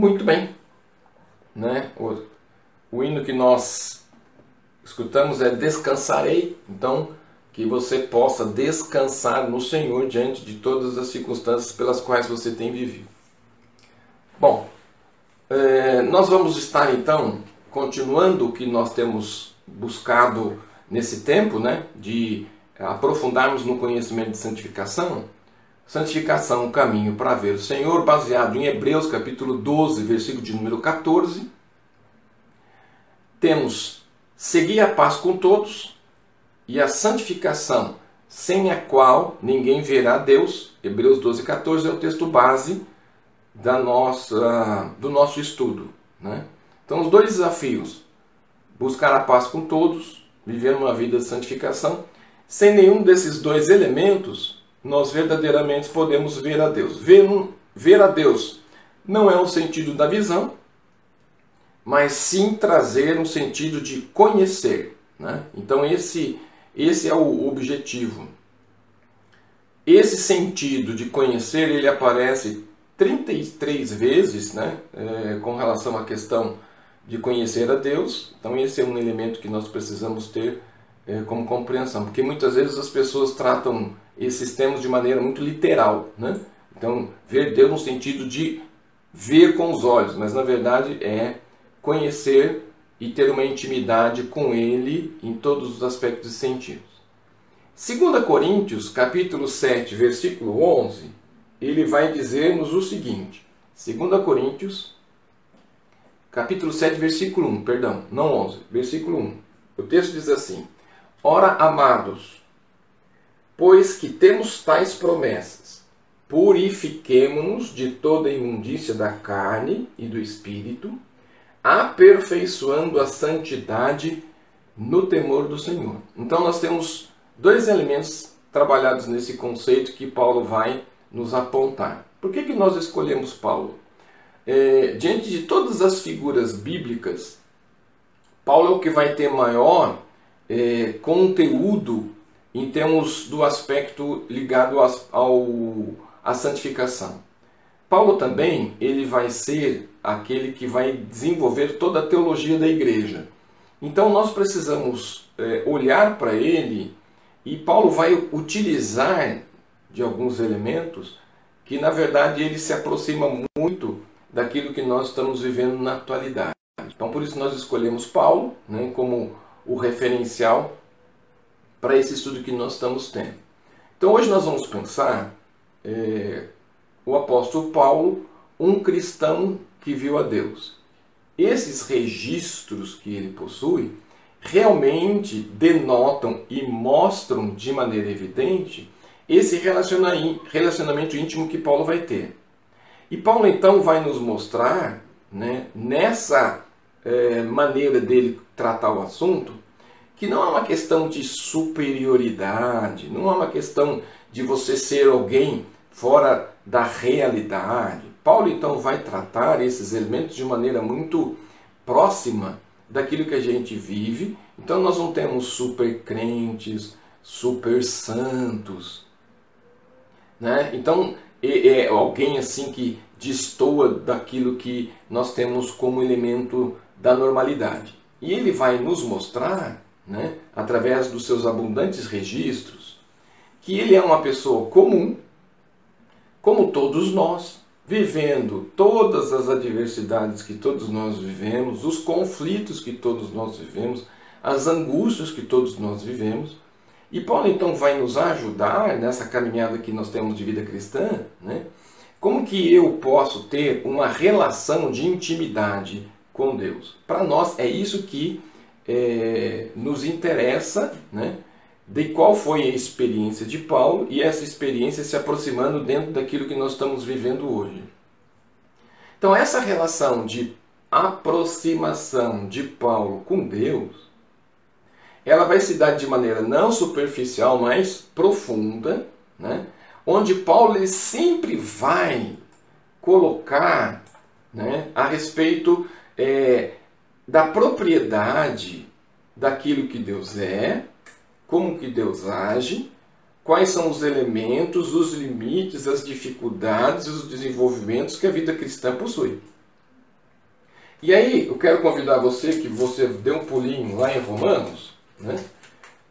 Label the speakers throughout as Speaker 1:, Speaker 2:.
Speaker 1: Muito bem. Né? O, o hino que nós escutamos é Descansarei. Então, que você possa descansar no Senhor diante de todas as circunstâncias pelas quais você tem vivido. Bom, é, nós vamos estar então continuando o que nós temos buscado nesse tempo, né, de aprofundarmos no conhecimento de santificação. Santificação, o caminho para ver o Senhor, baseado em Hebreus capítulo 12, versículo de número 14. Temos seguir a paz com todos e a santificação, sem a qual ninguém verá Deus. Hebreus 12, 14 é o texto base da nossa, do nosso estudo. Né? Então, os dois desafios: buscar a paz com todos, viver uma vida de santificação. Sem nenhum desses dois elementos, nós verdadeiramente podemos ver a Deus. Ver, ver a Deus não é o sentido da visão, mas sim trazer um sentido de conhecer. Né? Então, esse, esse é o objetivo. Esse sentido de conhecer ele aparece 33 vezes né, é, com relação à questão de conhecer a Deus. Então, esse é um elemento que nós precisamos ter é, como compreensão, porque muitas vezes as pessoas tratam esses temas de maneira muito literal. Né? Então, ver Deus no sentido de ver com os olhos, mas na verdade é conhecer e ter uma intimidade com Ele em todos os aspectos e sentidos. 2 Coríntios, capítulo 7, versículo 11, ele vai dizer-nos o seguinte: 2 Coríntios, capítulo 7, versículo 1, perdão, não 11, versículo 1. O texto diz assim: Ora, amados, pois que temos tais promessas, purifiquemo-nos de toda imundícia da carne e do espírito, aperfeiçoando a santidade no temor do Senhor. Então, nós temos dois elementos trabalhados nesse conceito que Paulo vai nos apontar. Por que, que nós escolhemos Paulo? É, diante de todas as figuras bíblicas, Paulo é o que vai ter maior é, conteúdo em termos do aspecto ligado ao, à santificação. Paulo também ele vai ser aquele que vai desenvolver toda a teologia da igreja. Então nós precisamos é, olhar para ele e Paulo vai utilizar de alguns elementos que, na verdade, ele se aproxima muito daquilo que nós estamos vivendo na atualidade. Então, por isso, nós escolhemos Paulo né, como o referencial para esse estudo que nós estamos tendo. Então, hoje nós vamos pensar é, o apóstolo Paulo, um cristão que viu a Deus. Esses registros que ele possui realmente denotam e mostram de maneira evidente esse relacionamento íntimo que Paulo vai ter. E Paulo então vai nos mostrar, né, nessa é, maneira dele tratar o assunto, que não é uma questão de superioridade, não é uma questão de você ser alguém fora da realidade. Paulo então vai tratar esses elementos de maneira muito próxima daquilo que a gente vive. Então nós não temos super crentes, super santos, né? Então, é, é alguém assim que destoa daquilo que nós temos como elemento da normalidade. E ele vai nos mostrar, né, através dos seus abundantes registros, que ele é uma pessoa comum, como todos nós, vivendo todas as adversidades que todos nós vivemos, os conflitos que todos nós vivemos, as angústias que todos nós vivemos, e Paulo então vai nos ajudar nessa caminhada que nós temos de vida cristã, né? Como que eu posso ter uma relação de intimidade com Deus? Para nós é isso que é, nos interessa, né? De qual foi a experiência de Paulo e essa experiência se aproximando dentro daquilo que nós estamos vivendo hoje. Então, essa relação de aproximação de Paulo com Deus ela vai se dar de maneira não superficial, mas profunda, né? onde Paulo ele sempre vai colocar né, a respeito é, da propriedade daquilo que Deus é, como que Deus age, quais são os elementos, os limites, as dificuldades, os desenvolvimentos que a vida cristã possui. E aí, eu quero convidar você que você dê um pulinho lá em Romanos, né?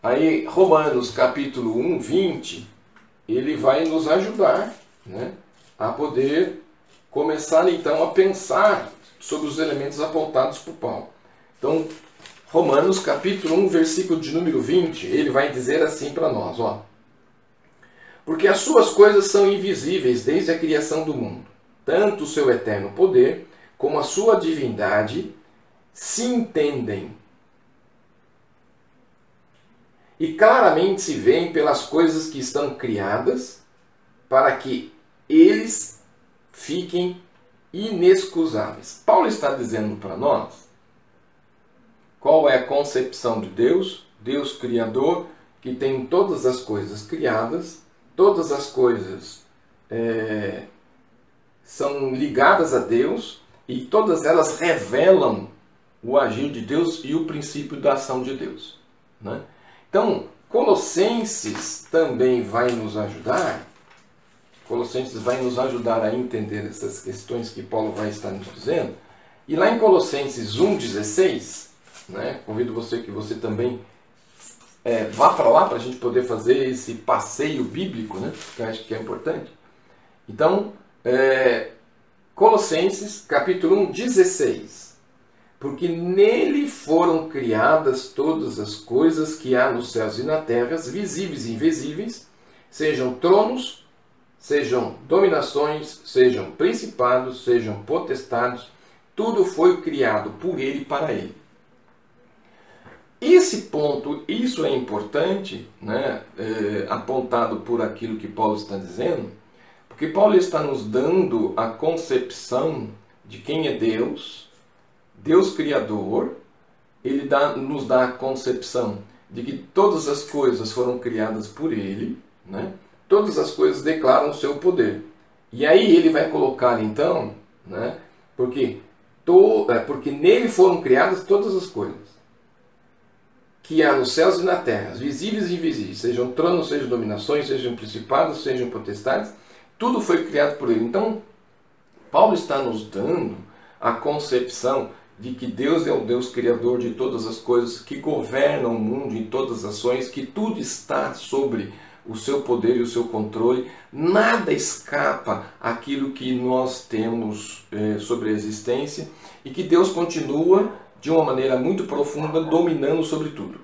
Speaker 1: Aí, Romanos capítulo 1, 20, ele vai nos ajudar né, a poder começar então a pensar sobre os elementos apontados por Paulo. Então, Romanos capítulo 1, versículo de número 20, ele vai dizer assim para nós, ó. Porque as suas coisas são invisíveis desde a criação do mundo, tanto o seu eterno poder como a sua divindade se entendem. E claramente se veem pelas coisas que estão criadas, para que eles fiquem inexcusáveis. Paulo está dizendo para nós qual é a concepção de Deus, Deus Criador, que tem todas as coisas criadas, todas as coisas é, são ligadas a Deus, e todas elas revelam o agir de Deus e o princípio da ação de Deus. Né? Então, Colossenses também vai nos ajudar. Colossenses vai nos ajudar a entender essas questões que Paulo vai estar nos dizendo. E lá em Colossenses 1,16, né, convido você que você também é, vá para lá para a gente poder fazer esse passeio bíblico, né, que eu acho que é importante. Então, é, Colossenses, capítulo 1, 16. Porque nele foram criadas todas as coisas que há nos céus e na terra, visíveis e invisíveis, sejam tronos, sejam dominações, sejam principados, sejam potestades, tudo foi criado por ele e para ele. Esse ponto, isso é importante, né, é, apontado por aquilo que Paulo está dizendo, porque Paulo está nos dando a concepção de quem é Deus, Deus Criador, ele dá, nos dá a concepção de que todas as coisas foram criadas por ele, né? Todas as coisas declaram o seu poder. E aí ele vai colocar então, né? porque, to, é, porque nele foram criadas todas as coisas que há nos céus e na terra, visíveis e invisíveis, sejam tronos, sejam dominações, sejam principados, sejam potestades, tudo foi criado por ele. Então, Paulo está nos dando a concepção de que Deus é o Deus criador de todas as coisas, que governa o mundo em todas as ações, que tudo está sobre o seu poder e o seu controle, nada escapa àquilo que nós temos é, sobre a existência e que Deus continua de uma maneira muito profunda dominando sobre tudo.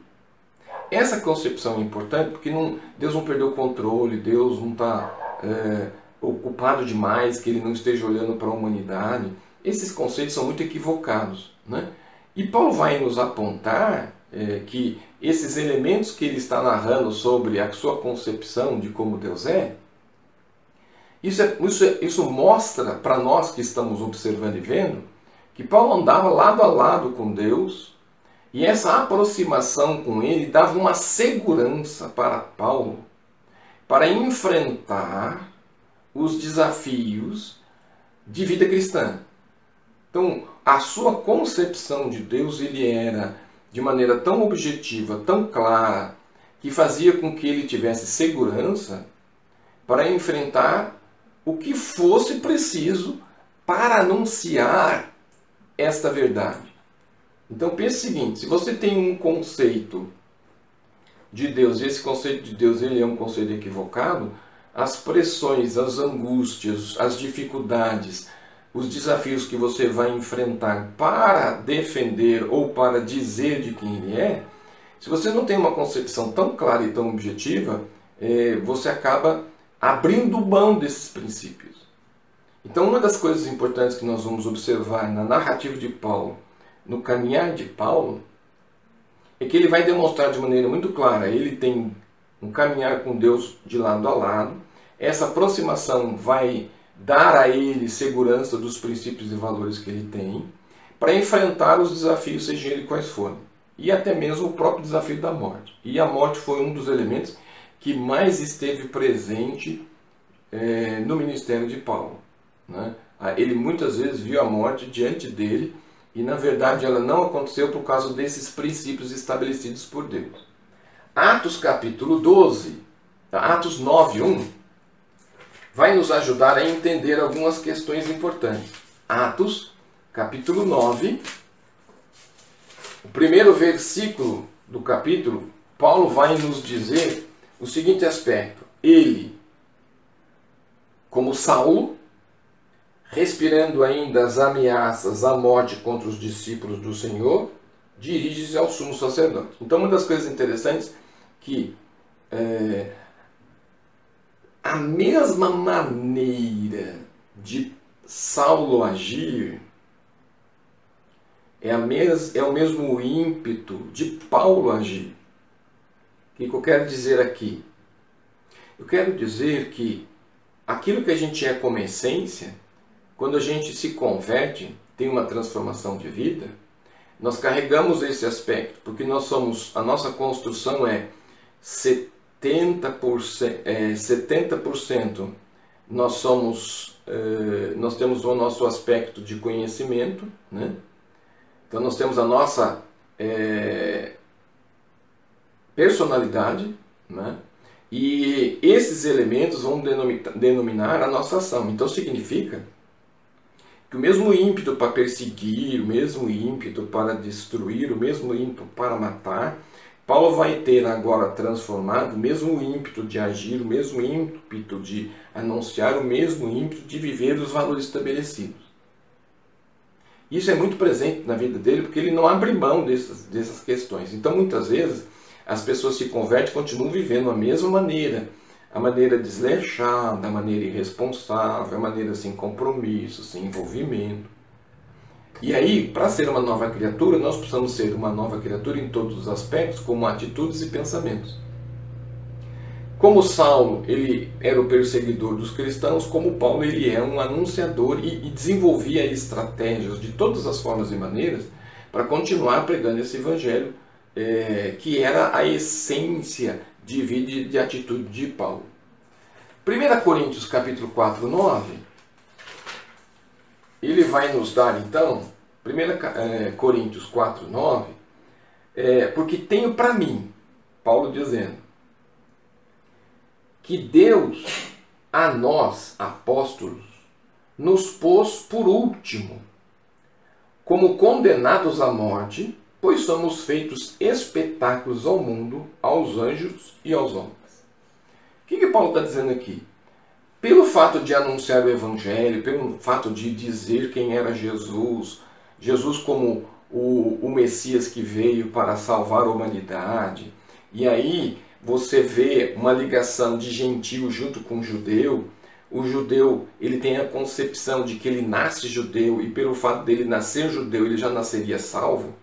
Speaker 1: Essa concepção é importante porque não, Deus não perdeu o controle, Deus não está é, ocupado demais, que ele não esteja olhando para a humanidade. Esses conceitos são muito equivocados. Né? E Paulo vai nos apontar é, que esses elementos que ele está narrando sobre a sua concepção de como Deus é, isso, é, isso, é, isso mostra para nós que estamos observando e vendo que Paulo andava lado a lado com Deus e essa aproximação com ele dava uma segurança para Paulo para enfrentar os desafios de vida cristã. Então, a sua concepção de Deus ele era de maneira tão objetiva, tão clara, que fazia com que ele tivesse segurança para enfrentar o que fosse preciso para anunciar esta verdade. Então pense o seguinte, se você tem um conceito de Deus, e esse conceito de Deus ele é um conceito equivocado, as pressões, as angústias, as dificuldades, os desafios que você vai enfrentar para defender ou para dizer de quem ele é, se você não tem uma concepção tão clara e tão objetiva, é, você acaba abrindo mão desses princípios. Então, uma das coisas importantes que nós vamos observar na narrativa de Paulo, no caminhar de Paulo, é que ele vai demonstrar de maneira muito clara: ele tem um caminhar com Deus de lado a lado, essa aproximação vai dar a ele segurança dos princípios e valores que ele tem, para enfrentar os desafios, sejam eles quais forem. E até mesmo o próprio desafio da morte. E a morte foi um dos elementos que mais esteve presente é, no ministério de Paulo. Né? Ele muitas vezes viu a morte diante dele e, na verdade, ela não aconteceu por causa desses princípios estabelecidos por Deus. Atos capítulo 12, Atos 9, 1, vai nos ajudar a entender algumas questões importantes. Atos, capítulo 9, o primeiro versículo do capítulo, Paulo vai nos dizer o seguinte aspecto: ele, como Saul, respirando ainda as ameaças à morte contra os discípulos do Senhor, dirige-se ao sumo sacerdote. Então, uma das coisas interessantes que é, a mesma maneira de Saulo agir é, mes, é o mesmo ímpeto de Paulo agir. O que eu quero dizer aqui? Eu quero dizer que aquilo que a gente é como essência, quando a gente se converte, tem uma transformação de vida, nós carregamos esse aspecto, porque nós somos, a nossa construção é 70%, é, 70% nós somos, é, nós temos o nosso aspecto de conhecimento, né? Então nós temos a nossa é, personalidade, né? E esses elementos vão denominar a nossa ação. Então significa que o mesmo ímpeto para perseguir, o mesmo ímpeto para destruir, o mesmo ímpeto para matar, Paulo vai ter agora transformado o mesmo ímpeto de agir, o mesmo ímpeto de anunciar, o mesmo ímpeto de viver os valores estabelecidos. Isso é muito presente na vida dele porque ele não abre mão dessas, dessas questões. Então, muitas vezes, as pessoas se convertem e continuam vivendo a mesma maneira. A maneira desleixada, a maneira irresponsável, a maneira sem compromisso, sem envolvimento. E aí, para ser uma nova criatura, nós precisamos ser uma nova criatura em todos os aspectos, como atitudes e pensamentos. Como Saulo ele era o perseguidor dos cristãos, como Paulo ele é um anunciador e, e desenvolvia estratégias de todas as formas e maneiras para continuar pregando esse evangelho é, que era a essência de vida e de atitude de Paulo. 1 Coríntios capítulo 4, 9, ele vai nos dar então, 1 é, Coríntios 4, 9, é, porque tenho para mim, Paulo dizendo, que Deus a nós, apóstolos, nos pôs por último, como condenados à morte, pois somos feitos espetáculos ao mundo, aos anjos e aos homens. O que, que Paulo está dizendo aqui? Pelo fato de anunciar o Evangelho, pelo fato de dizer quem era Jesus, Jesus como o, o Messias que veio para salvar a humanidade, e aí você vê uma ligação de gentil junto com judeu, o judeu ele tem a concepção de que ele nasce judeu e pelo fato dele nascer judeu ele já nasceria salvo.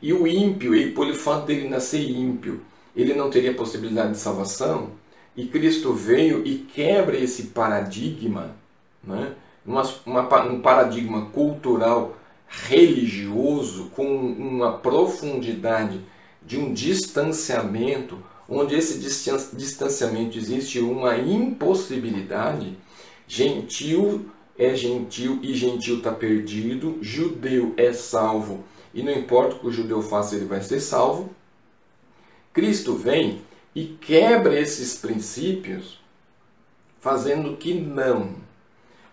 Speaker 1: E o ímpio, ele, pelo fato dele nascer ímpio, ele não teria possibilidade de salvação. E Cristo veio e quebra esse paradigma, né? uma, uma, um paradigma cultural religioso com uma profundidade de um distanciamento onde esse distanciamento existe uma impossibilidade, gentil é gentil e gentil está perdido, judeu é salvo e não importa o que o judeu faça, ele vai ser salvo. Cristo vem e quebra esses princípios, fazendo que não,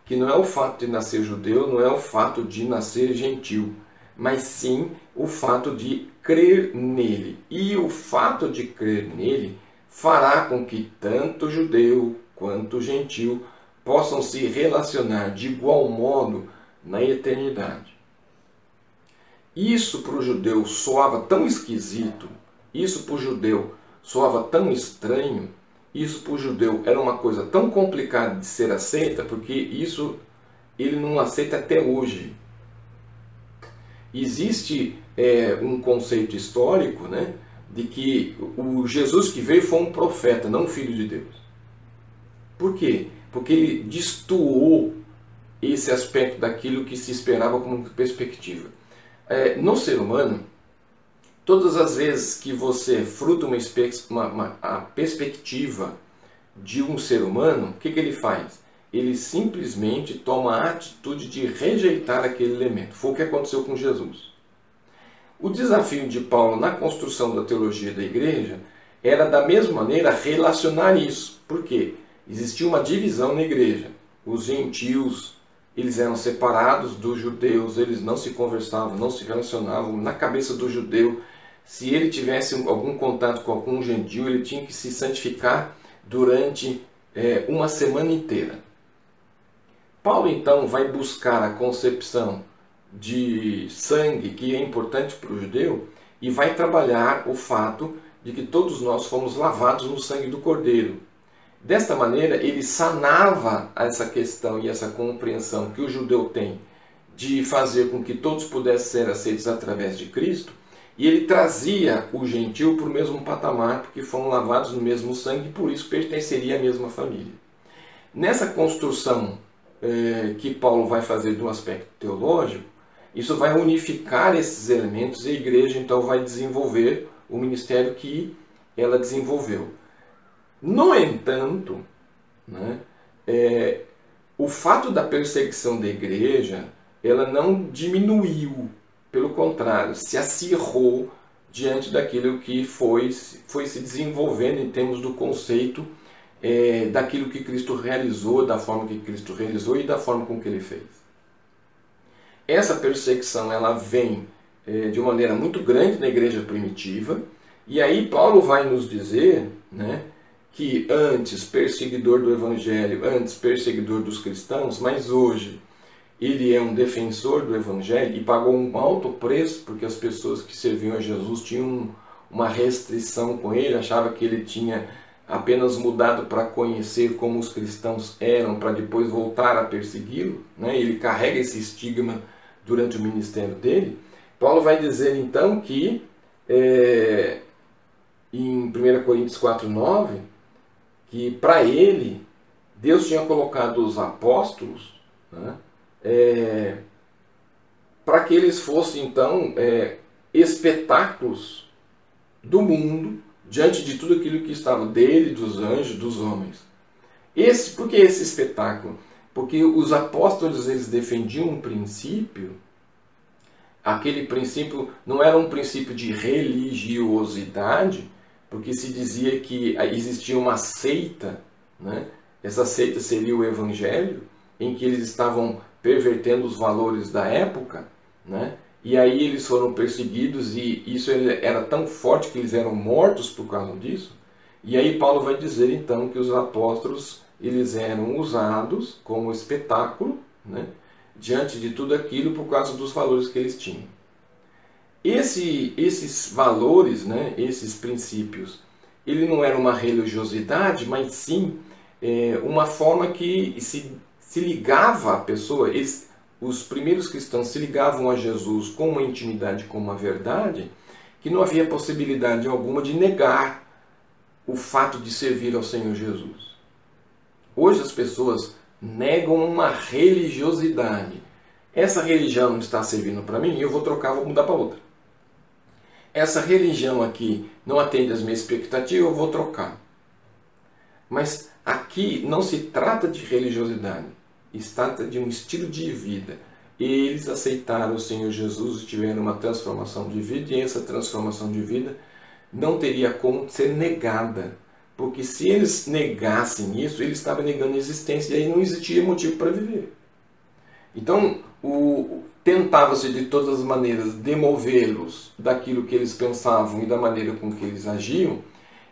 Speaker 1: que não é o fato de nascer judeu, não é o fato de nascer gentil, mas sim o fato de crer nele. E o fato de crer nele fará com que tanto judeu quanto gentil possam se relacionar de igual modo na eternidade. Isso para o judeu soava tão esquisito, isso para o judeu soava tão estranho, isso para o judeu era uma coisa tão complicada de ser aceita, porque isso ele não aceita até hoje. Existe é, um conceito histórico né, de que o Jesus que veio foi um profeta, não um filho de Deus. Por quê? Porque ele destoou esse aspecto daquilo que se esperava como perspectiva. É, no ser humano, todas as vezes que você fruta uma, uma, uma a perspectiva de um ser humano, o que, que ele faz? Ele simplesmente toma a atitude de rejeitar aquele elemento. Foi o que aconteceu com Jesus. O desafio de Paulo na construção da teologia da igreja era, da mesma maneira, relacionar isso. Por quê? Existia uma divisão na igreja. Os gentios eles eram separados dos judeus, eles não se conversavam, não se relacionavam. Na cabeça do judeu, se ele tivesse algum contato com algum gentil, ele tinha que se santificar durante é, uma semana inteira. Paulo então vai buscar a concepção de sangue que é importante para o judeu e vai trabalhar o fato de que todos nós fomos lavados no sangue do Cordeiro. Desta maneira, ele sanava essa questão e essa compreensão que o judeu tem de fazer com que todos pudessem ser aceitos através de Cristo, e ele trazia o gentil para o mesmo patamar, porque foram lavados no mesmo sangue e por isso pertenceria à mesma família. Nessa construção eh, que Paulo vai fazer do aspecto teológico, isso vai unificar esses elementos e a igreja então vai desenvolver o ministério que ela desenvolveu. No entanto, né, é, o fato da perseguição da igreja ela não diminuiu, pelo contrário, se acirrou diante daquilo que foi, foi se desenvolvendo em termos do conceito é, daquilo que Cristo realizou, da forma que Cristo realizou e da forma com que ele fez. Essa perseguição ela vem é, de uma maneira muito grande na igreja primitiva, e aí Paulo vai nos dizer né, que antes perseguidor do evangelho, antes perseguidor dos cristãos, mas hoje ele é um defensor do evangelho e pagou um alto preço porque as pessoas que serviam a Jesus tinham uma restrição com ele, achava que ele tinha apenas mudado para conhecer como os cristãos eram, para depois voltar a persegui-lo, né? ele carrega esse estigma durante o ministério dele. Paulo vai dizer então que é, em 1 Coríntios 4,9 que para ele Deus tinha colocado os apóstolos né, é, para que eles fossem então é, espetáculos do mundo diante de tudo aquilo que estava dele, dos anjos, dos homens. Esse, por que esse espetáculo? Porque os apóstolos eles defendiam um princípio, aquele princípio não era um princípio de religiosidade, porque se dizia que existia uma seita, né? essa seita seria o Evangelho, em que eles estavam pervertendo os valores da época, né? e aí eles foram perseguidos e isso era tão forte que eles eram mortos por causa disso. E aí Paulo vai dizer então que os apóstolos eles eram usados como espetáculo, né? diante de tudo aquilo por causa dos valores que eles tinham. Esse, esses valores, né, esses princípios, ele não era uma religiosidade, mas sim é, uma forma que se, se ligava à pessoa. Eles, os primeiros cristãos se ligavam a Jesus com uma intimidade, com uma verdade, que não havia possibilidade alguma de negar o fato de servir ao Senhor Jesus. Hoje as pessoas negam uma religiosidade. Essa religião não está servindo para mim, eu vou trocar, vou mudar para outra essa religião aqui não atende às minhas expectativas, eu vou trocar. Mas aqui não se trata de religiosidade, se de um estilo de vida. Eles aceitaram o Senhor Jesus e tiveram uma transformação de vida, e essa transformação de vida não teria como ser negada. Porque se eles negassem isso, eles estavam negando a existência e aí não existia motivo para viver. Então, tentava-se de todas as maneiras demovê-los daquilo que eles pensavam e da maneira com que eles agiam,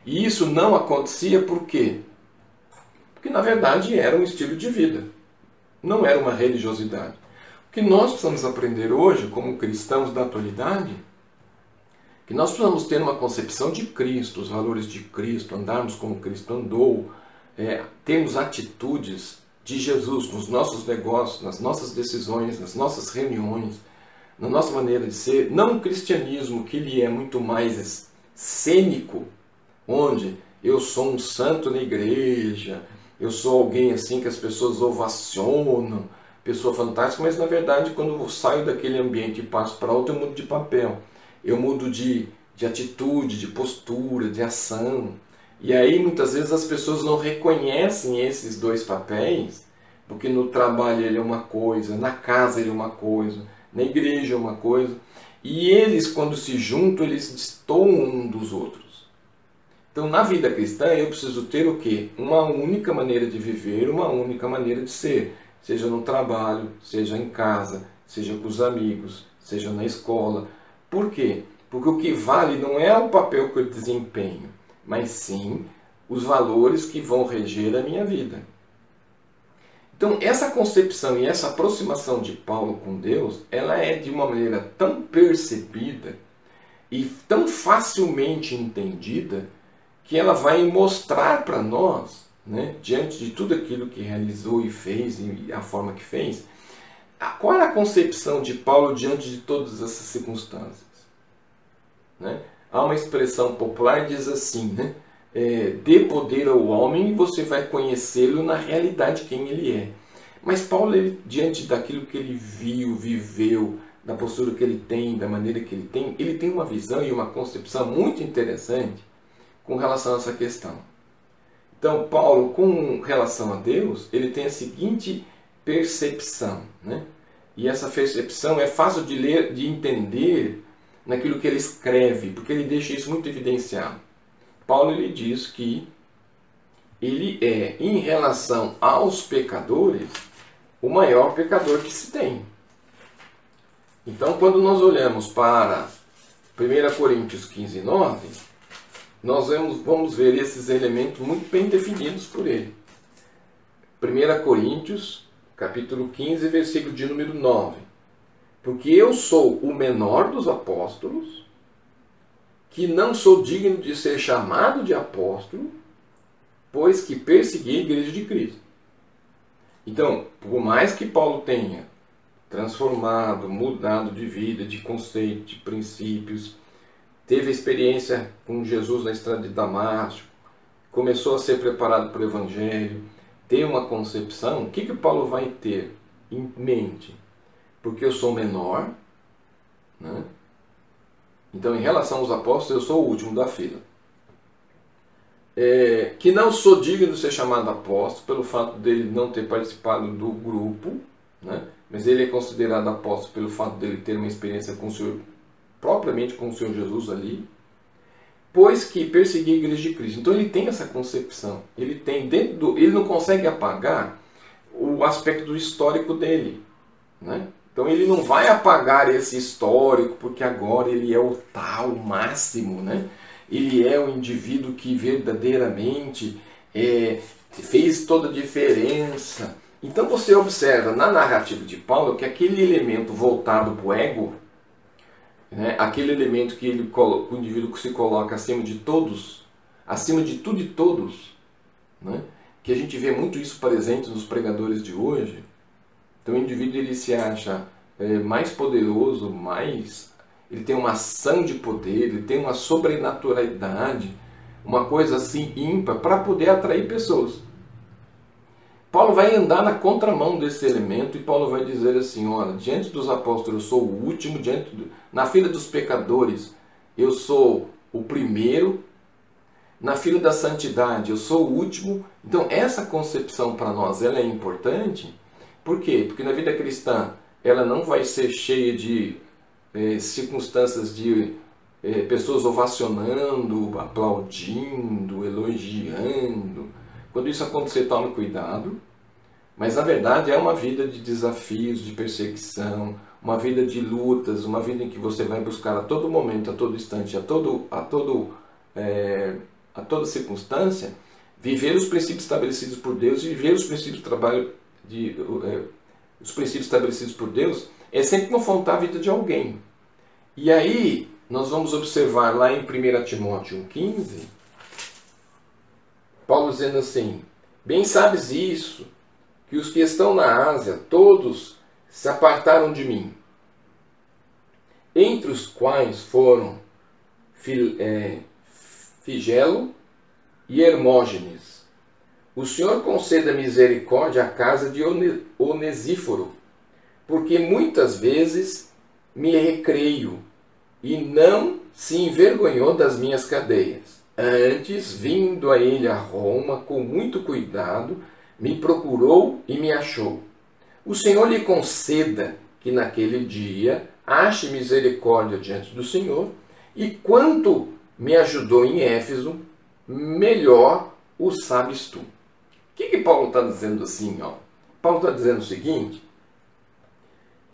Speaker 1: e isso não acontecia por quê? Porque na verdade era um estilo de vida, não era uma religiosidade. O que nós precisamos aprender hoje, como cristãos da atualidade, que nós precisamos ter uma concepção de Cristo, os valores de Cristo, andarmos como Cristo andou, é, termos atitudes de Jesus nos nossos negócios, nas nossas decisões, nas nossas reuniões, na nossa maneira de ser, não um cristianismo que ele é muito mais cênico, onde eu sou um santo na igreja, eu sou alguém assim que as pessoas ovacionam, pessoa fantástica, mas na verdade quando eu saio daquele ambiente e passo para outro, eu mudo de papel, eu mudo de, de atitude, de postura, de ação. E aí muitas vezes as pessoas não reconhecem esses dois papéis, porque no trabalho ele é uma coisa, na casa ele é uma coisa, na igreja é uma coisa, e eles quando se juntam, eles destoam um dos outros. Então na vida cristã eu preciso ter o quê? Uma única maneira de viver, uma única maneira de ser. seja no trabalho, seja em casa, seja com os amigos, seja na escola. Por quê? Porque o que vale não é o papel que eu desempenho, mas sim os valores que vão reger a minha vida. Então, essa concepção e essa aproximação de Paulo com Deus, ela é de uma maneira tão percebida e tão facilmente entendida que ela vai mostrar para nós, né, diante de tudo aquilo que realizou e fez e a forma que fez, qual era a concepção de Paulo diante de todas essas circunstâncias. Né? Há uma expressão popular que diz assim, né? É, dê poder ao homem e você vai conhecê-lo na realidade quem ele é. Mas Paulo, ele, diante daquilo que ele viu, viveu, da postura que ele tem, da maneira que ele tem, ele tem uma visão e uma concepção muito interessante com relação a essa questão. Então, Paulo, com relação a Deus, ele tem a seguinte percepção, né? E essa percepção é fácil de ler, de entender naquilo que ele escreve, porque ele deixa isso muito evidenciado. Paulo ele diz que ele é, em relação aos pecadores, o maior pecador que se tem. Então, quando nós olhamos para 1 Coríntios 15, 9, nós vamos, ver esses elementos muito bem definidos por ele. 1 Coríntios, capítulo 15, versículo de número 9. Porque eu sou o menor dos apóstolos, que não sou digno de ser chamado de apóstolo, pois que persegui a igreja de Cristo. Então, por mais que Paulo tenha transformado, mudado de vida, de conceito, de princípios, teve experiência com Jesus na estrada de Damasco, começou a ser preparado para o Evangelho, tem uma concepção, o que, que Paulo vai ter em mente? Porque eu sou menor, né? então em relação aos apóstolos, eu sou o último da fila é, que não sou digno de ser chamado apóstolo pelo fato dele não ter participado do grupo, né? mas ele é considerado apóstolo pelo fato dele ter uma experiência com o Senhor, propriamente com o Senhor Jesus ali, pois que persegui a igreja de Cristo. Então ele tem essa concepção, ele tem dentro do, ele não consegue apagar o aspecto histórico dele, né? Então ele não vai apagar esse histórico porque agora ele é o tal máximo, né? ele é um indivíduo que verdadeiramente é, fez toda a diferença. Então você observa na narrativa de Paulo que aquele elemento voltado para o ego, né, aquele elemento que ele, o indivíduo se coloca acima de todos, acima de tudo e todos, né, que a gente vê muito isso presente nos pregadores de hoje. Então o indivíduo ele se acha é, mais poderoso, mais ele tem uma ação de poder, ele tem uma sobrenaturalidade, uma coisa assim ímpar para poder atrair pessoas. Paulo vai andar na contramão desse elemento e Paulo vai dizer assim: olha, diante dos apóstolos eu sou o último, diante do, na fila dos pecadores eu sou o primeiro, na fila da santidade eu sou o último. Então essa concepção para nós ela é importante. Por quê? Porque na vida cristã ela não vai ser cheia de é, circunstâncias de é, pessoas ovacionando, aplaudindo, elogiando. Quando isso acontecer, tome cuidado. Mas na verdade é uma vida de desafios, de perseguição, uma vida de lutas, uma vida em que você vai buscar a todo momento, a todo instante, a todo, a todo, é, a toda circunstância, viver os princípios estabelecidos por Deus e viver os princípios trabalho de, é, os princípios estabelecidos por Deus é sempre confrontar a vida de alguém. E aí, nós vamos observar lá em 1 Timóteo 1,15, Paulo dizendo assim: Bem sabes isso, que os que estão na Ásia, todos se apartaram de mim, entre os quais foram é, Figelo e Hermógenes. O Senhor conceda misericórdia à casa de Onesíforo, porque muitas vezes me recreio e não se envergonhou das minhas cadeias. Antes, vindo a ele a Roma com muito cuidado, me procurou e me achou. O Senhor lhe conceda que naquele dia ache misericórdia diante do Senhor, e quanto me ajudou em Éfeso, melhor o sabes tu. O que, que Paulo está dizendo assim? Ó? Paulo está dizendo o seguinte: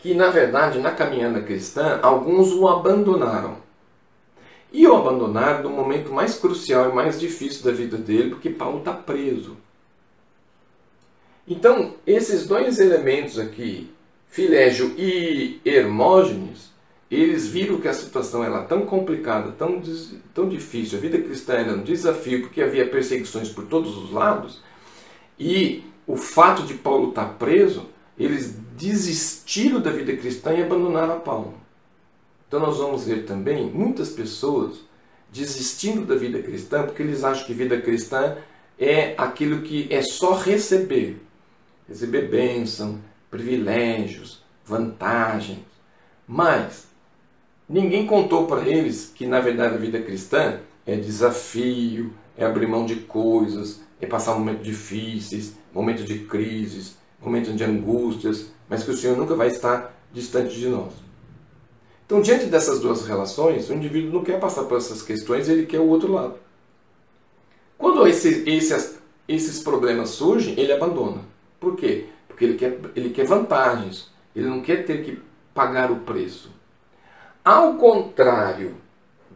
Speaker 1: que na verdade na caminhada cristã alguns o abandonaram. E o abandonaram no momento mais crucial e mais difícil da vida dele, porque Paulo está preso. Então, esses dois elementos aqui, Filégio e Hermógenes, eles viram que a situação era tão complicada, tão, tão difícil, a vida cristã era um desafio, porque havia perseguições por todos os lados, e o fato de Paulo estar preso, eles desistiram da vida cristã e abandonaram Paulo. Então nós vamos ver também muitas pessoas desistindo da vida cristã porque eles acham que vida cristã é aquilo que é só receber. Receber bênção, privilégios, vantagens. Mas ninguém contou para eles que na verdade a vida cristã é desafio, é abrir mão de coisas, é passar momentos difíceis, momentos de crises, momentos de angústias, mas que o Senhor nunca vai estar distante de nós. Então, diante dessas duas relações, o indivíduo não quer passar por essas questões, ele quer o outro lado. Quando esse, esses, esses problemas surgem, ele abandona. Por quê? Porque ele quer, ele quer vantagens, ele não quer ter que pagar o preço. Ao contrário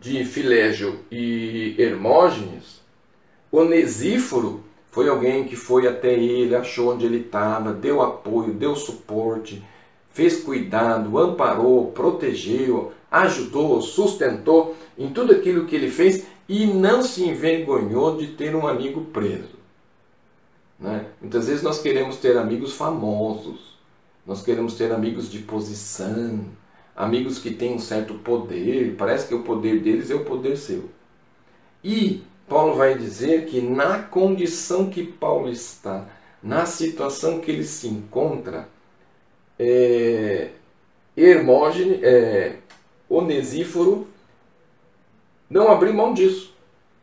Speaker 1: de Filégio e Hermógenes, Onesíforo foi alguém que foi até ele, achou onde ele estava, deu apoio, deu suporte, fez cuidado, amparou, protegeu, ajudou, sustentou em tudo aquilo que ele fez e não se envergonhou de ter um amigo preso. Né? Muitas vezes nós queremos ter amigos famosos, nós queremos ter amigos de posição, amigos que têm um certo poder, parece que o poder deles é o poder seu. E Paulo vai dizer que na condição que Paulo está, na situação que ele se encontra, é, Hermógenes, é, Onesíforo, não abriu mão disso.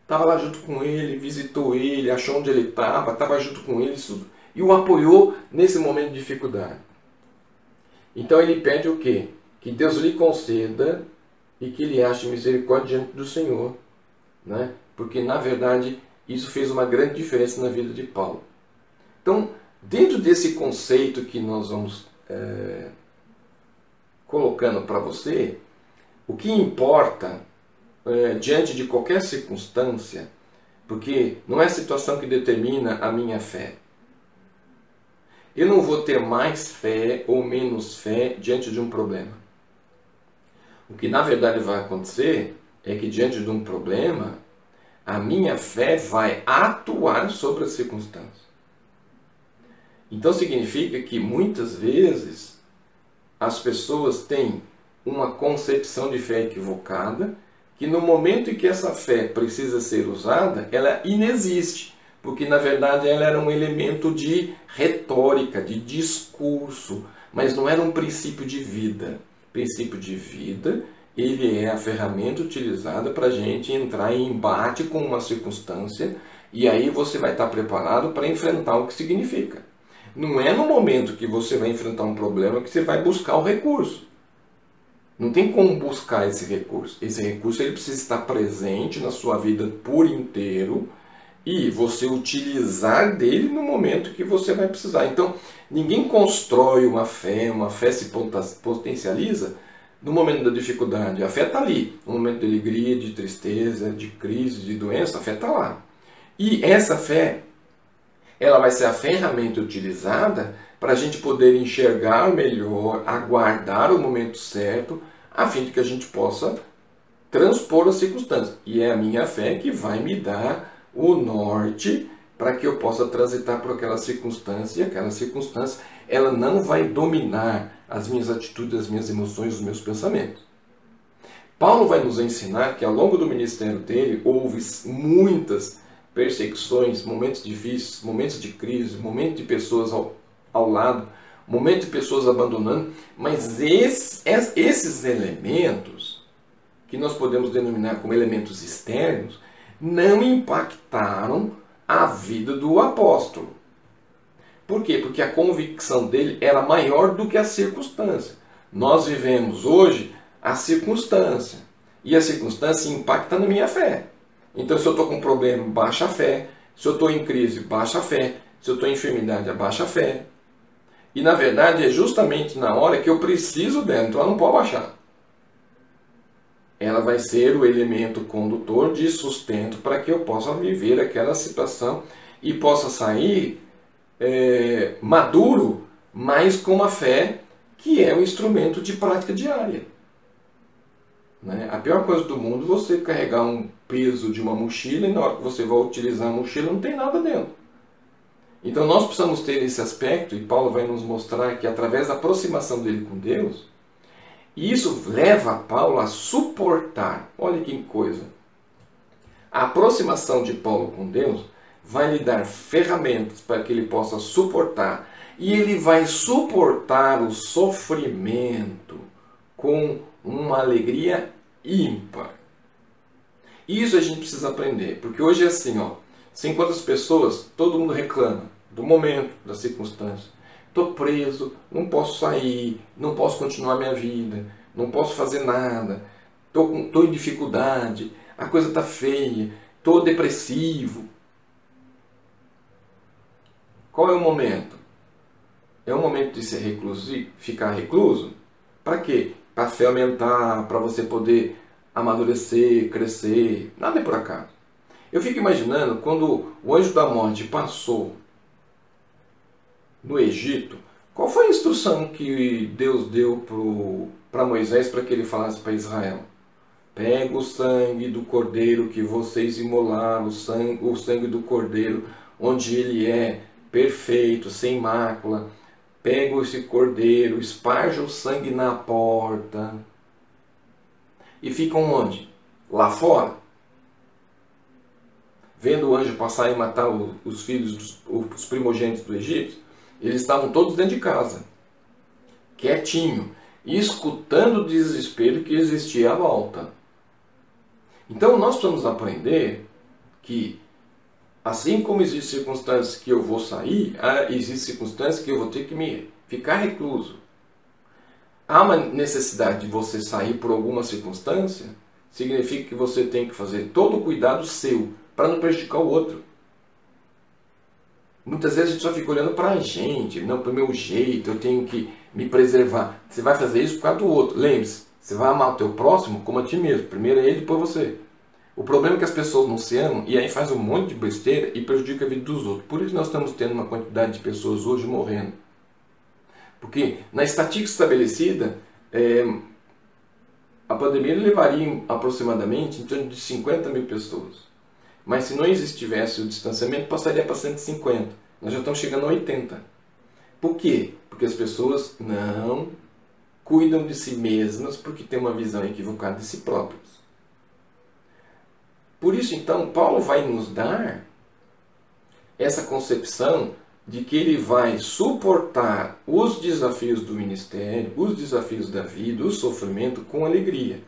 Speaker 1: Estava lá junto com ele, visitou ele, achou onde ele estava, estava junto com ele e o apoiou nesse momento de dificuldade. Então ele pede o quê? Que Deus lhe conceda e que ele ache misericórdia diante do Senhor. Né? porque na verdade isso fez uma grande diferença na vida de Paulo. Então, dentro desse conceito que nós vamos é, colocando para você, o que importa é, diante de qualquer circunstância, porque não é a situação que determina a minha fé. Eu não vou ter mais fé ou menos fé diante de um problema. O que na verdade vai acontecer é que diante de um problema a minha fé vai atuar sobre as circunstâncias. Então significa que muitas vezes as pessoas têm uma concepção de fé equivocada, que no momento em que essa fé precisa ser usada, ela inexiste, porque na verdade ela era um elemento de retórica, de discurso, mas não era um princípio de vida. Princípio de vida ele é a ferramenta utilizada para a gente entrar em embate com uma circunstância e aí você vai estar preparado para enfrentar o que significa. Não é no momento que você vai enfrentar um problema que você vai buscar o recurso. Não tem como buscar esse recurso. Esse recurso ele precisa estar presente na sua vida por inteiro e você utilizar dele no momento que você vai precisar. Então, ninguém constrói uma fé, uma fé se potencializa no momento da dificuldade, a fé está ali. No momento de alegria, de tristeza, de crise, de doença, a fé está lá. E essa fé, ela vai ser a ferramenta utilizada para a gente poder enxergar melhor, aguardar o momento certo, a fim de que a gente possa transpor as circunstâncias. E é a minha fé que vai me dar o norte para que eu possa transitar por aquela circunstância, e aquela circunstância ela não vai dominar as minhas atitudes, as minhas emoções, os meus pensamentos. Paulo vai nos ensinar que ao longo do ministério dele houve muitas perseguições, momentos difíceis, momentos de crise, momentos de pessoas ao, ao lado, momentos de pessoas abandonando, mas esses, esses elementos, que nós podemos denominar como elementos externos, não impactaram a vida do apóstolo. Por quê? Porque a convicção dele era maior do que a circunstância. Nós vivemos hoje a circunstância. E a circunstância impacta na minha fé. Então, se eu estou com um problema, baixa a fé. Se eu estou em crise, baixa a fé. Se eu estou em enfermidade, baixa a fé. E na verdade é justamente na hora que eu preciso dela, então ela não pode baixar. Ela vai ser o elemento condutor de sustento para que eu possa viver aquela situação e possa sair é, maduro, mas com uma fé que é um instrumento de prática diária. Né? A pior coisa do mundo é você carregar um peso de uma mochila e na hora que você vai utilizar a mochila não tem nada dentro. Então nós precisamos ter esse aspecto, e Paulo vai nos mostrar que através da aproximação dele com Deus, isso leva Paulo a suportar. Olha que coisa. A aproximação de Paulo com Deus vai lhe dar ferramentas para que ele possa suportar. E ele vai suportar o sofrimento com uma alegria ímpar. Isso a gente precisa aprender, porque hoje é assim, ó. Se enquanto as pessoas, todo mundo reclama do momento, da circunstância. Estou preso, não posso sair, não posso continuar minha vida, não posso fazer nada, estou em dificuldade, a coisa está feia, estou depressivo. Qual é o momento? É o momento de ser recluso, ficar recluso? Para quê? Para aumentar, para você poder amadurecer, crescer. Nada é por acaso. Eu fico imaginando quando o anjo da morte passou no Egito, qual foi a instrução que Deus deu para Moisés para que ele falasse para Israel? Pega o sangue do cordeiro que vocês imolaram, o sangue, o sangue do cordeiro, onde ele é perfeito, sem mácula. Pega esse cordeiro, esparja o sangue na porta. E ficam onde? Lá fora. Vendo o anjo passar e matar os filhos, os primogênitos do Egito, eles estavam todos dentro de casa, quietinho, escutando o desespero que existia à volta. Então nós precisamos aprender que Assim como existem circunstâncias que eu vou sair, existem circunstâncias que eu vou ter que me ficar recluso. Há uma necessidade de você sair por alguma circunstância, significa que você tem que fazer todo o cuidado seu para não prejudicar o outro. Muitas vezes a gente só fica olhando para a gente, não para o meu jeito, eu tenho que me preservar. Você vai fazer isso por causa do outro. Lembre-se, você vai amar o teu próximo como a ti mesmo. Primeiro é ele, depois você. O problema é que as pessoas não se amam e aí faz um monte de besteira e prejudica a vida dos outros. Por isso nós estamos tendo uma quantidade de pessoas hoje morrendo. Porque na estatística estabelecida, é, a pandemia levaria aproximadamente em torno de 50 mil pessoas. Mas se não existisse o distanciamento, passaria para 150. Nós já estamos chegando a 80. Por quê? Porque as pessoas não cuidam de si mesmas porque têm uma visão equivocada de si próprias. Por isso, então, Paulo vai nos dar essa concepção de que ele vai suportar os desafios do ministério, os desafios da vida, o sofrimento com alegria.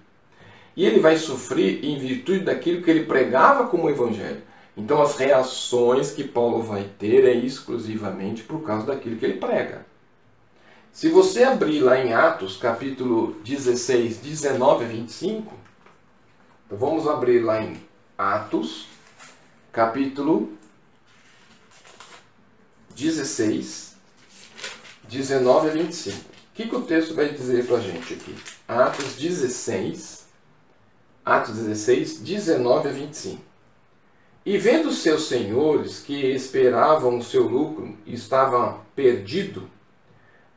Speaker 1: E ele vai sofrer em virtude daquilo que ele pregava como evangelho. Então, as reações que Paulo vai ter é exclusivamente por causa daquilo que ele prega. Se você abrir lá em Atos, capítulo 16, 19 a 25, então vamos abrir lá em Atos, capítulo 16, 19 a 25. O que, que o texto vai dizer para a gente aqui? Atos 16, Atos 16, 19 a 25. E vendo seus senhores que esperavam o seu lucro e estavam perdidos,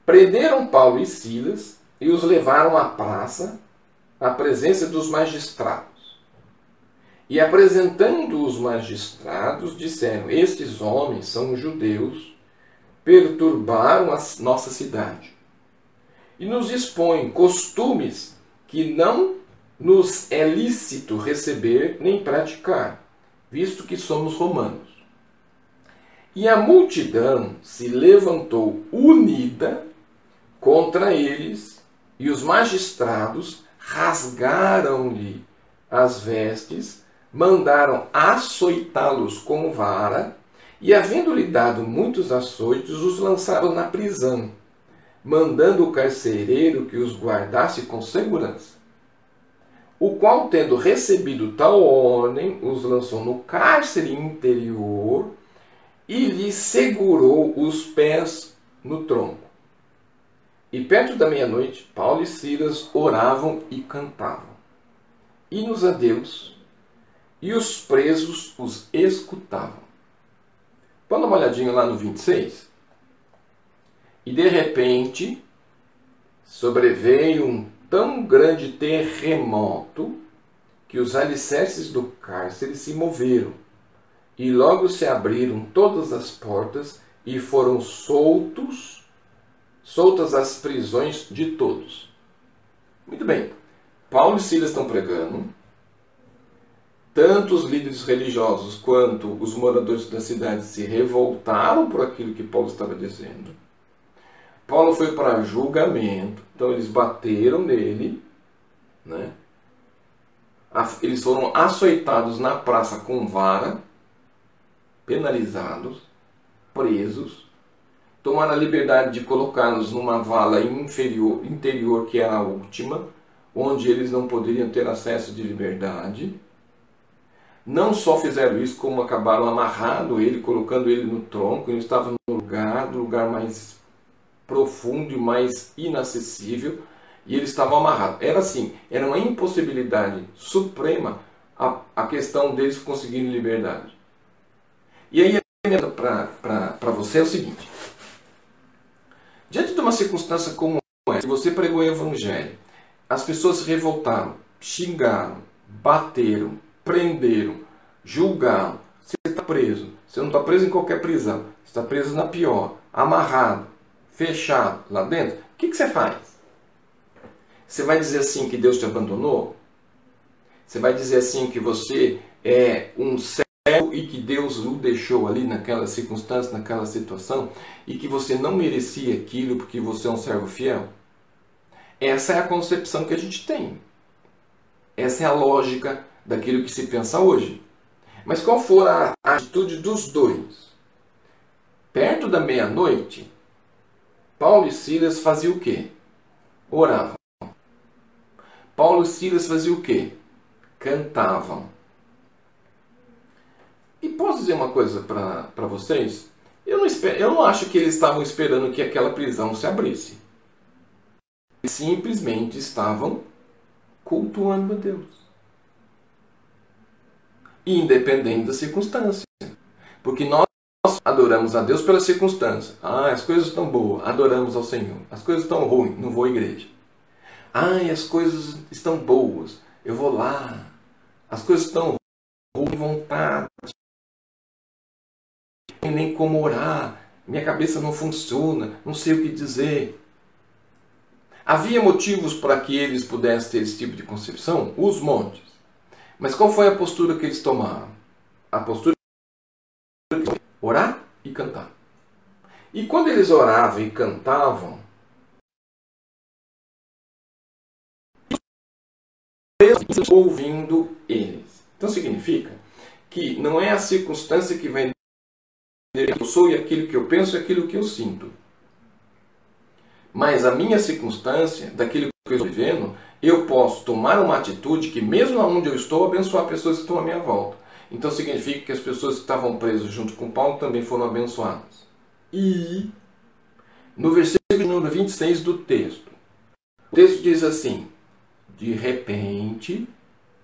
Speaker 1: prenderam Paulo e Silas e os levaram à praça, à presença dos magistrados. E apresentando os magistrados, disseram: Estes homens são judeus, perturbaram a nossa cidade e nos expõem costumes que não nos é lícito receber nem praticar, visto que somos romanos. E a multidão se levantou unida contra eles, e os magistrados rasgaram-lhe as vestes mandaram açoitá-los com vara, e, havendo-lhe dado muitos açoites, os lançaram na prisão, mandando o carcereiro que os guardasse com segurança. O qual, tendo recebido tal ordem, os lançou no cárcere interior e lhe segurou os pés no tronco. E perto da meia-noite, Paulo e Silas oravam e cantavam hinos a Deus, e os presos os escutavam. Vamos dar uma olhadinha lá no 26. E de repente sobreveio um tão grande terremoto que os alicerces do cárcere se moveram, e logo se abriram todas as portas e foram soltos, soltas as prisões de todos. Muito bem. Paulo e Silas estão pregando. Tanto os líderes religiosos quanto os moradores da cidade se revoltaram por aquilo que Paulo estava dizendo. Paulo foi para julgamento, então eles bateram nele, né? Eles foram açoitados na praça com vara, penalizados, presos, tomaram a liberdade de colocá-los numa vala inferior, interior, que era a última, onde eles não poderiam ter acesso de liberdade. Não só fizeram isso, como acabaram amarrando ele, colocando ele no tronco. Ele estava no lugar, no lugar mais profundo e mais inacessível, e eles estavam amarrados. Era assim, era uma impossibilidade suprema a, a questão deles conseguirem liberdade. E aí a para você é o seguinte: diante de uma circunstância como essa, você pregou o evangelho, as pessoas se revoltaram, xingaram, bateram, prenderam, julgaram. Você está preso. Você não está preso em qualquer prisão. Você está preso na pior, amarrado, fechado lá dentro. O que, que você faz? Você vai dizer assim que Deus te abandonou? Você vai dizer assim que você é um céu e que Deus o deixou ali naquela circunstância, naquela situação, e que você não merecia aquilo porque você é um servo fiel? Essa é a concepção que a gente tem. Essa é a lógica daquilo que se pensa hoje. Mas qual for a atitude dos dois? Perto da meia-noite, Paulo e Silas faziam o quê? Oravam. Paulo e Silas faziam o quê? Cantavam. E posso dizer uma coisa para vocês? Eu não, espero, eu não acho que eles estavam esperando que aquela prisão se abrisse simplesmente estavam cultuando a Deus. Independente da circunstância. Porque nós adoramos a Deus pela circunstância. Ah, as coisas estão boas, adoramos ao Senhor. As coisas estão ruins, não vou à igreja. Ah, as coisas estão boas, eu vou lá. As coisas estão ruins, vontade. Nem como orar, minha cabeça não funciona, não sei o que dizer. Havia motivos para que eles pudessem ter esse tipo de concepção? Os montes. Mas qual foi a postura que eles tomaram? A postura de orar e cantar. E quando eles oravam e cantavam, ouvindo eles. Então significa que não é a circunstância que vai eu sou e aquilo que eu penso e aquilo que eu sinto. Mas a minha circunstância, daquilo que eu estou vivendo, eu posso tomar uma atitude que, mesmo onde eu estou, abençoar pessoas que estão à minha volta. Então significa que as pessoas que estavam presas junto com Paulo também foram abençoadas. E no versículo número 26 do texto, o texto diz assim: De repente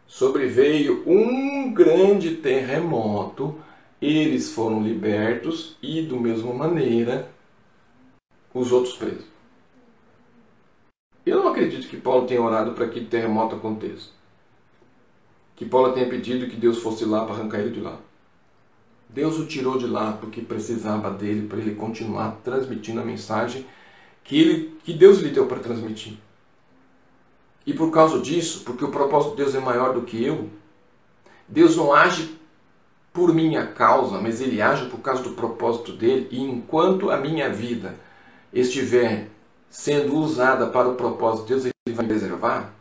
Speaker 1: sobreveio um grande terremoto, eles foram libertos e, do mesma maneira, os outros presos. Eu não acredito que Paulo tenha orado para que terremoto aconteça. Que Paulo tenha pedido que Deus fosse lá para arrancar ele de lá. Deus o tirou de lá porque precisava dele para ele continuar transmitindo a mensagem que, ele, que Deus lhe deu para transmitir. E por causa disso, porque o propósito de Deus é maior do que eu, Deus não age por minha causa, mas ele age por causa do propósito dele. E enquanto a minha vida estiver sendo usada para o propósito de Deus, Ele vai me preservar.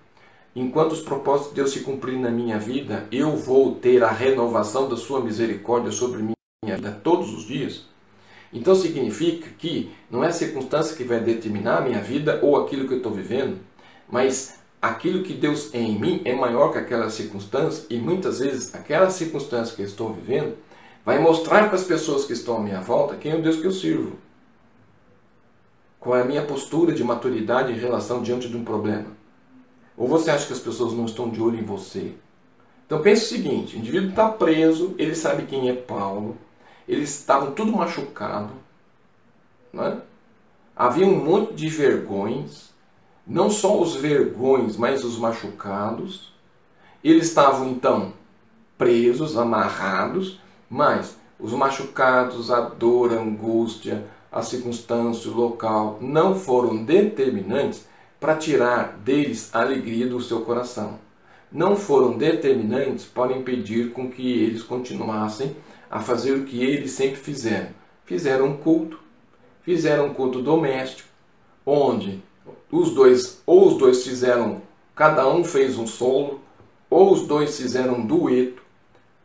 Speaker 1: Enquanto os propósitos de Deus se cumprirem na minha vida, eu vou ter a renovação da Sua misericórdia sobre minha vida todos os dias. Então significa que não é a circunstância que vai determinar a minha vida ou aquilo que eu estou vivendo, mas aquilo que Deus é em mim é maior que aquela circunstância e muitas vezes aquela circunstância que eu estou vivendo vai mostrar para as pessoas que estão à minha volta quem é o Deus que eu sirvo. Qual é a minha postura de maturidade em relação diante de um problema? Ou você acha que as pessoas não estão de olho em você? Então pense o seguinte: o indivíduo está preso, ele sabe quem é Paulo, eles estavam tudo machucado, né? havia um monte de vergões, não só os vergões, mas os machucados. Eles estavam então presos, amarrados, mas os machucados, a dor, a angústia, a circunstância, o local não foram determinantes para tirar deles a alegria do seu coração. Não foram determinantes para impedir com que eles continuassem a fazer o que eles sempre fizeram. Fizeram um culto, fizeram um culto doméstico, onde os dois, ou os dois fizeram, cada um fez um solo, ou os dois fizeram um dueto.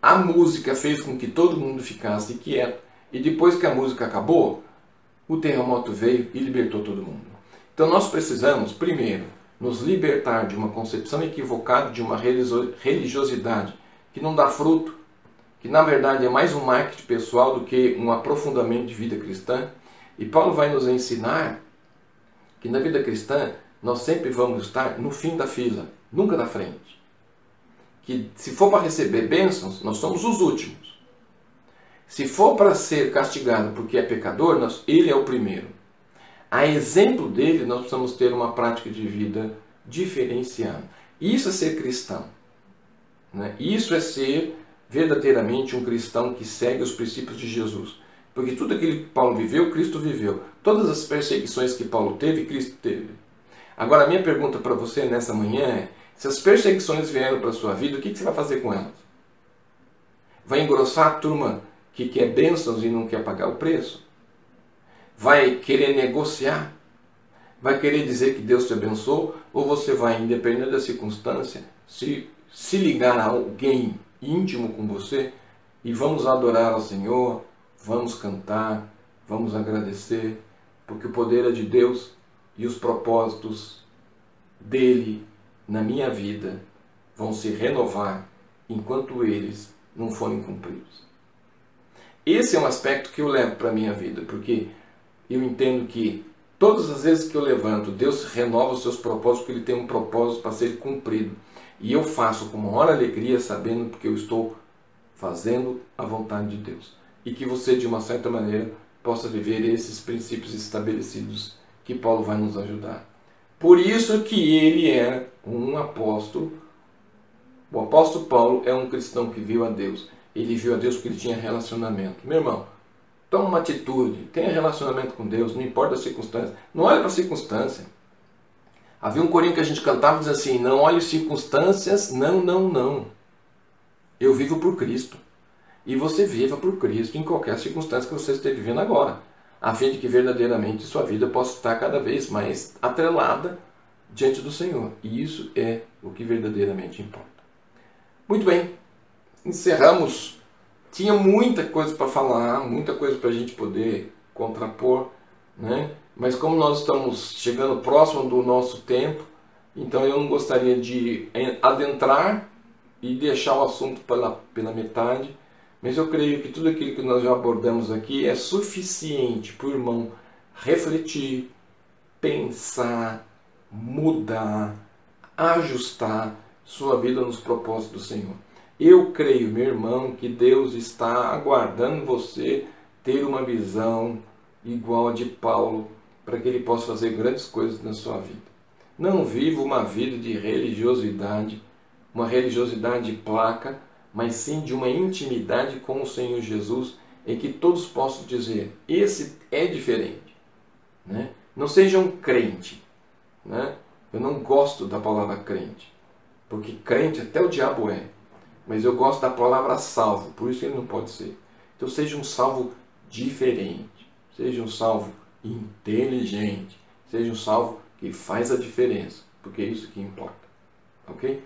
Speaker 1: A música fez com que todo mundo ficasse quieto, e depois que a música acabou, o terremoto veio e libertou todo mundo. Então nós precisamos, primeiro, nos libertar de uma concepção equivocada de uma religiosidade que não dá fruto, que na verdade é mais um marketing pessoal do que um aprofundamento de vida cristã. E Paulo vai nos ensinar que na vida cristã nós sempre vamos estar no fim da fila, nunca na frente. Que se for para receber bênçãos, nós somos os últimos. Se for para ser castigado porque é pecador, nós, ele é o primeiro. A exemplo dele, nós precisamos ter uma prática de vida diferenciada. Isso é ser cristão. Né? Isso é ser verdadeiramente um cristão que segue os princípios de Jesus. Porque tudo aquilo que Paulo viveu, Cristo viveu. Todas as perseguições que Paulo teve, Cristo teve. Agora, a minha pergunta para você nessa manhã é: se as perseguições vieram para a sua vida, o que você vai fazer com elas? Vai engrossar a turma que quer bênçãos e não quer pagar o preço? Vai querer negociar? Vai querer dizer que Deus te abençoou? Ou você vai, independente da circunstância, se, se ligar a alguém íntimo com você e vamos adorar ao Senhor, vamos cantar, vamos agradecer, porque o poder é de Deus e os propósitos dele na minha vida vão se renovar enquanto eles não forem cumpridos. Esse é um aspecto que eu levo para a minha vida, porque eu entendo que todas as vezes que eu levanto, Deus renova os seus propósitos, porque Ele tem um propósito para ser cumprido. E eu faço com maior alegria, sabendo que eu estou fazendo a vontade de Deus. E que você, de uma certa maneira, possa viver esses princípios estabelecidos que Paulo vai nos ajudar. Por isso que ele é um apóstolo. O apóstolo Paulo é um cristão que viu a Deus. Ele viu a Deus porque ele tinha relacionamento. Meu irmão, toma uma atitude, tenha relacionamento com Deus, não importa a circunstância. Não olhe para a circunstância. Havia um corinho que a gente cantava dizia assim: Não olhe circunstâncias, não, não, não. Eu vivo por Cristo. E você viva por Cristo em qualquer circunstância que você esteja vivendo agora, a fim de que verdadeiramente sua vida possa estar cada vez mais atrelada diante do Senhor. E isso é o que verdadeiramente importa. Muito bem, encerramos. Tinha muita coisa para falar, muita coisa para a gente poder contrapor, né? Mas como nós estamos chegando próximo do nosso tempo, então eu não gostaria de adentrar e deixar o assunto pela, pela metade, mas eu creio que tudo aquilo que nós já abordamos aqui é suficiente para o irmão refletir, pensar, mudar, ajustar sua vida nos propósitos do Senhor. Eu creio, meu irmão, que Deus está aguardando você ter uma visão igual a de Paulo para que ele possa fazer grandes coisas na sua vida. Não viva uma vida de religiosidade, uma religiosidade de placa, mas sim de uma intimidade com o Senhor Jesus, em que todos possam dizer: esse é diferente. Né? Não seja um crente. Né? Eu não gosto da palavra crente, porque crente até o diabo é. Mas eu gosto da palavra salvo, por isso ele não pode ser. Então seja um salvo diferente, seja um salvo inteligente, seja um salvo que faz a diferença, porque é isso que importa. Ok?